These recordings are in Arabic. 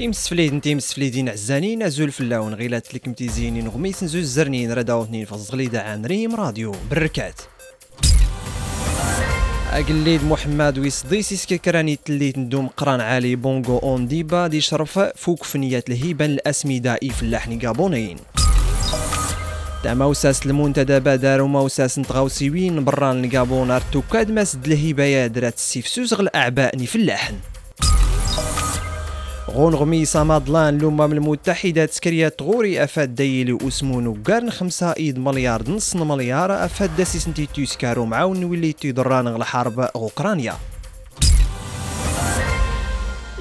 يمسفليد انتي مسفليدين عزانين أزول فلاون غيلات لك متيزينين غميس نزوز زرنين ردا اثنين فالزغليدة عن ريم راديو بركات. أقليد محمد ويصديسي سككراني تليت ندوم قران عالي بونغو أون ديبا دي شرف فوق فنيات الهيبة الاسمدة في اللحن قابونين تا موساس المنتدى بدار وموساس نتغاوسيوين بران القابون ارتوكاد ماسد الهيبة درات السيفسوس غل اعباءني في اللحن غونغمي صمادلان الأمم المتحدة تسكريات غوري أفاد ديلي أسمون وقارن خمسة إيد مليار نص مليار أفاد داسي سنتي تيسكارو معاون ولي تيضران الحرب أوكرانيا.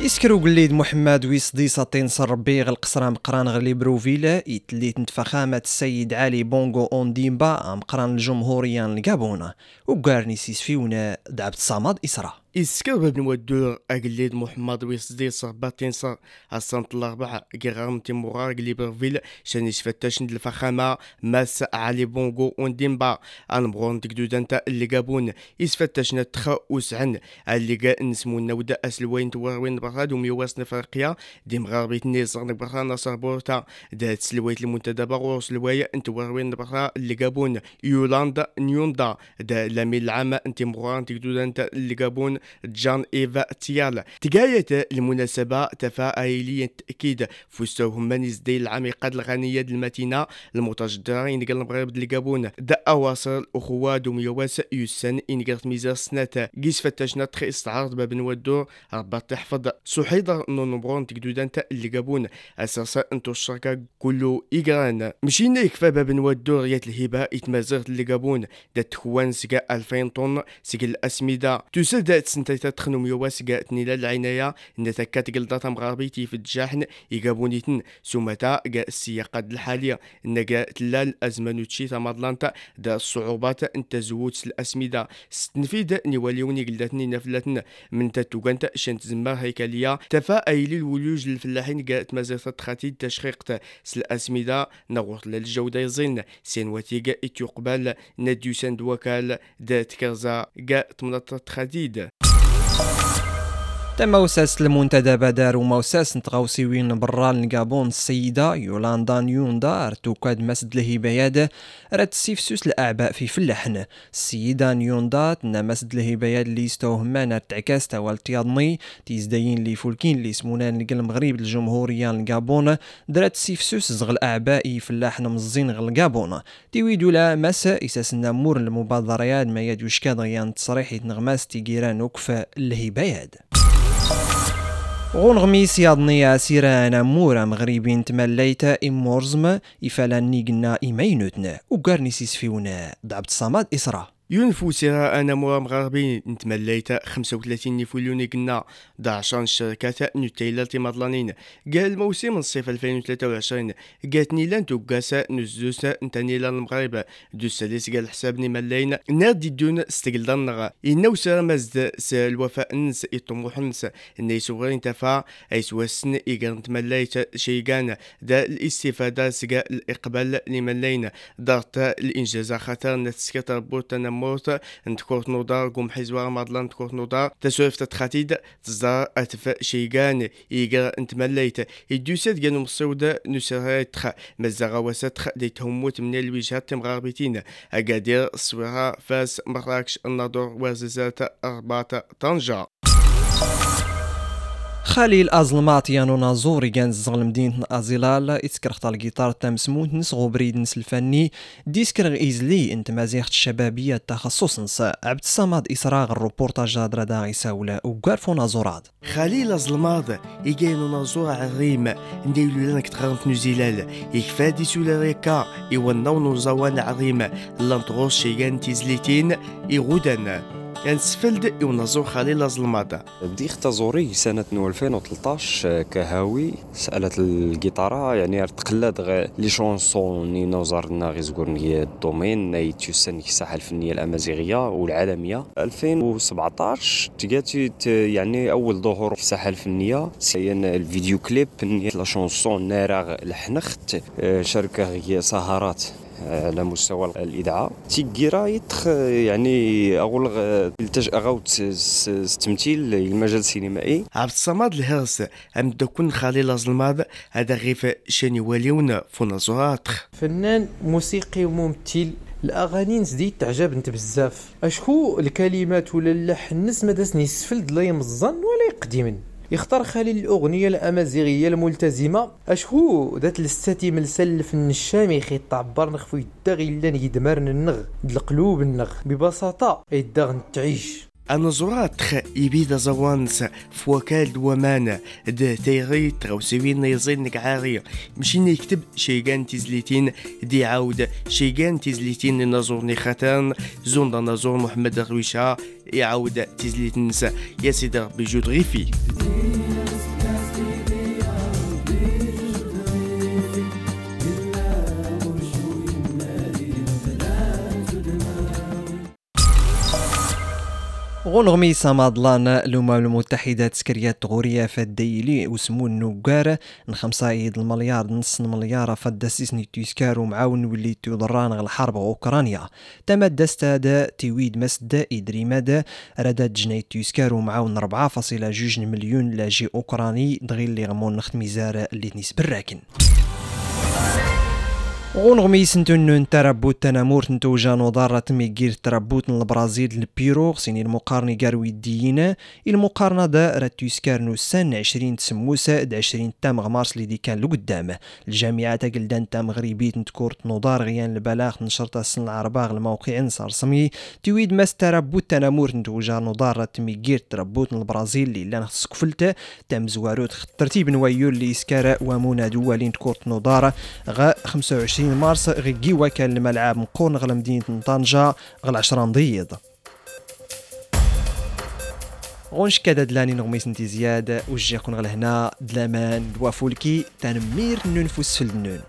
يسكرو قليد محمد ويصدي ساطين صر بيغ القصرام قران غلي بروفيلا يتليت نتفخامة السيد علي بونغو اون ديمبا مقران الجمهوريان الكابونا وقارني سيسفيونا دعبت صامد إسرا يسكر بن ودور أقليد محمد ويصدي صرباتين صار السنة الأربعة كيغام تيمورار ليبرفيل شان يسفتش الفخامة ماس علي بونغو ونديمبا أنبغون تقدود انت اللي قابون. يسفتش نتخا وسعن. اللي قا نسمو نودا أسلوين توروين براد وميواس نفرقيا ديم غاربيت نيزر نبرا نصر بورتا. دات سلويت المنتدبة غور سلوية انت وروين برا اللي قابون. يولاندا نيوندا. دا لامي العامة انت مغران تقدود انت اللي قابون. جان إيفا تيال. تقاية المناسبة تفاعلية تأكيد فستوهم من دي العميقة الغنية المتينة. المتجدرين قال مغرب القابون دأ أواصر الأخوة دوميواس يسن إن قرت ميزار سنة قيس فتشنا تخي استعارض باب ودور ربط تحفظ سحيدر نونبرون تقدودان تا القابون أساسا أنتو الشركة كله إيقران مشينا يكفى باب ودور يات الهبة يتمازغت القابون دا تخوان سقا 2000 طن. سقا الأسمدة. تسد سنتيتا تخنم يواس قات نيلا العناية. نتكات قلدة مغاربيتي في الجاحن يقابونيتن سومتا قا السياقات الحالية. نقا تلال أزمان وتشي تمضلانتا دا الصعوبات إنت زووت الأسمدة. ستنفيد نيواليوني قلدتني نفلتن من تتوغانتا شنت زمار هيكلية تفا أيلي الولوج للفلاحين قا تمازيغتا تخاتي تشخيقت سلأسمدة نغوط للجودة يزين. سينواتي قا اتيقبال نديوسان دوكال دا تكرزا قا تمنطة تخديد تم موساس المنتدى بدار وموساس نتغاوسيوين برا القابون السيدة يولاندا نيوندا أرتوكاد مسد الهبايات رات سيفسوس الأعباء في فلحن السيدة نيوندا تنا مسد الهبايات اللي يستوهمان ارتعكاس تاوال تياضني تيزداين اللي فولكين اللي يسمونان لقل المغرب الجمهورية القابون درات سيفسوس زغل أعباء فلاحن مزين غل القابون تيويدو لا مسا إساس نمور المبادرات ما يدوش كاد تصريح نغماس تيجيران وكفى الهبايات غونغمي سيادنيا سيرانا مورا مغربين تمليتا إمورزم إفالاني قلنا إيمينوتنا وقارني سيسفيونا دعبت صماد إسرا ينفو سيرا أنا مورا مغاربين نتمليت 35 نيفوليوني قلنا دعشان الشركات نوتيلا تيمضلانين قال موسم الصيف 2023 قالتني لأن توقاسا نزوسا نتاني لأن المغرب. دو ساليس قال حسابني ملاين نادي دون استقل دنغ إنو سيرا مزد الوفاء نس يطموح نس إني سوغرين تفا أي سواسن إيقان نتمليت شيقان دا الاستفادة سقا الإقبال لملاين دارت الإنجاز خاطر نتسكتر بوتنا موت نتكوت نودار قوم حزوار مادلان نتكوت نودار تسويف تتخاتيد تزار اتف شيغان يقرا انت مليت يدوسات قانو مصودة نسرات تخ مزاغا وساتخ دي تهموت من الوجهات مغاربتين اقادير الصويرة فاس مراكش الناظور وزازات أربعة طنجة خليل أزلمات يانو نازوري كان زغل مدينة أزيلال إتكرخت الجيتار تام سموت نسغو بريد نس الفني. ديسكر إيزلي إنت مزيخت الشبابية تخصص نس عبد الصمد إسراغ الروبورتاج هادرا دا غيساولا وقارفو نازورات خليل أزلمات إيجانو نازور عريم نديلو لانك تغرنت نوزيلال يكفادي سولا ريكا إيوانو نوزوان عظيم. لانتغوص شيغان تيزليتين إيغودان. ينسفلد يونازو خليل الظلمات بديت تزوري سنة 2013 كهاوي سألت الجيتارة يعني تقلد غير لي شونسون ني نوزرنا غي زقورني الدومين ناي تيوسن الساحة الفنية الأمازيغية والعالمية. 2017 تقاتي يعني أول ظهور في الساحة الفنية سيان الفيديو كليب لا شونسون ناراغ الحنخت شركة هي سهرات. على مستوى الاذاعه تيكيرا يتخ يعني أقول التج اغاوت التمثيل المجال السينمائي. عبد الصمد الهرس ام دكون خليل الظلماد هذا غيف شاني واليون فنزورات فنان موسيقي وممثل الأغاني نزيد تعجبنت بزاف. أشكو الكلمات ولا اللحن الناس ما داسني يسفل لا يمزن ولا يقدم يختار خليل الأغنية الأمازيغية الملتزمة. أشهو ذات الاستاتي ملسلف النشامي يخي تعبر نخفو يدغي لأن يدمر النغ القلوب النغ ببساطة يدغ تعيش أنظرات إبيدا زوانس فوكال دومان د تيغي تغوسوين يزين نقعاري مشي نكتب شيغان تزليتين دي عاود شيغان تزليتين نزور نخاتان زون نزور محمد الرويشة يعاود تزليتين يا سيدي ربي جود غيفي. غونغميسا مادلان الأمم المتحدة تسكريات تغورية فالديلي وسمو النقار. نخمسة إيد المليار نص مليار فد سيسني تيسكار ومعاون ولي تضران الحرب أوكرانيا. تمد دستاد تيويد مسد إدري مدى. ردد جني تيسكار ومعاون ربعة فاصلة جوج مليون لاجي أوكراني دغيل اللي غمون نخت ميزار اللي نسبر الراكن غونغمي سنتون تربوت تنامور تنتوجا نضارة ميجير تربوت البرازيل البيرو سيني المقارنة قاروي الدينا المقارنة دا راتيسكارنو سن عشرين تسموسة دا عشرين تام غمارس اللي دي كان لقدام. الجامعة تقلدان تام غريبيت نتكورت نضار غيان البلاغ نشرت السن العرباغ الموقع نصار سمي. تويد ماس تربوت تنامور تنتوجا نضارة ميجير تربوت البرازيل اللي لأن سكفلت تام زواروت ترتيب نوايو اللي اسكارا ومونا دوالين تكورت نضارة غا 25 20 مارس غيكيوا كان الملعب مقورن غلا مدينة طنجة غلا 10 نضيض. غونش كذا دلاني نغميس نتي زياد وجي غلا هنا دلامان دوا فولكي تنمير ننفس في النون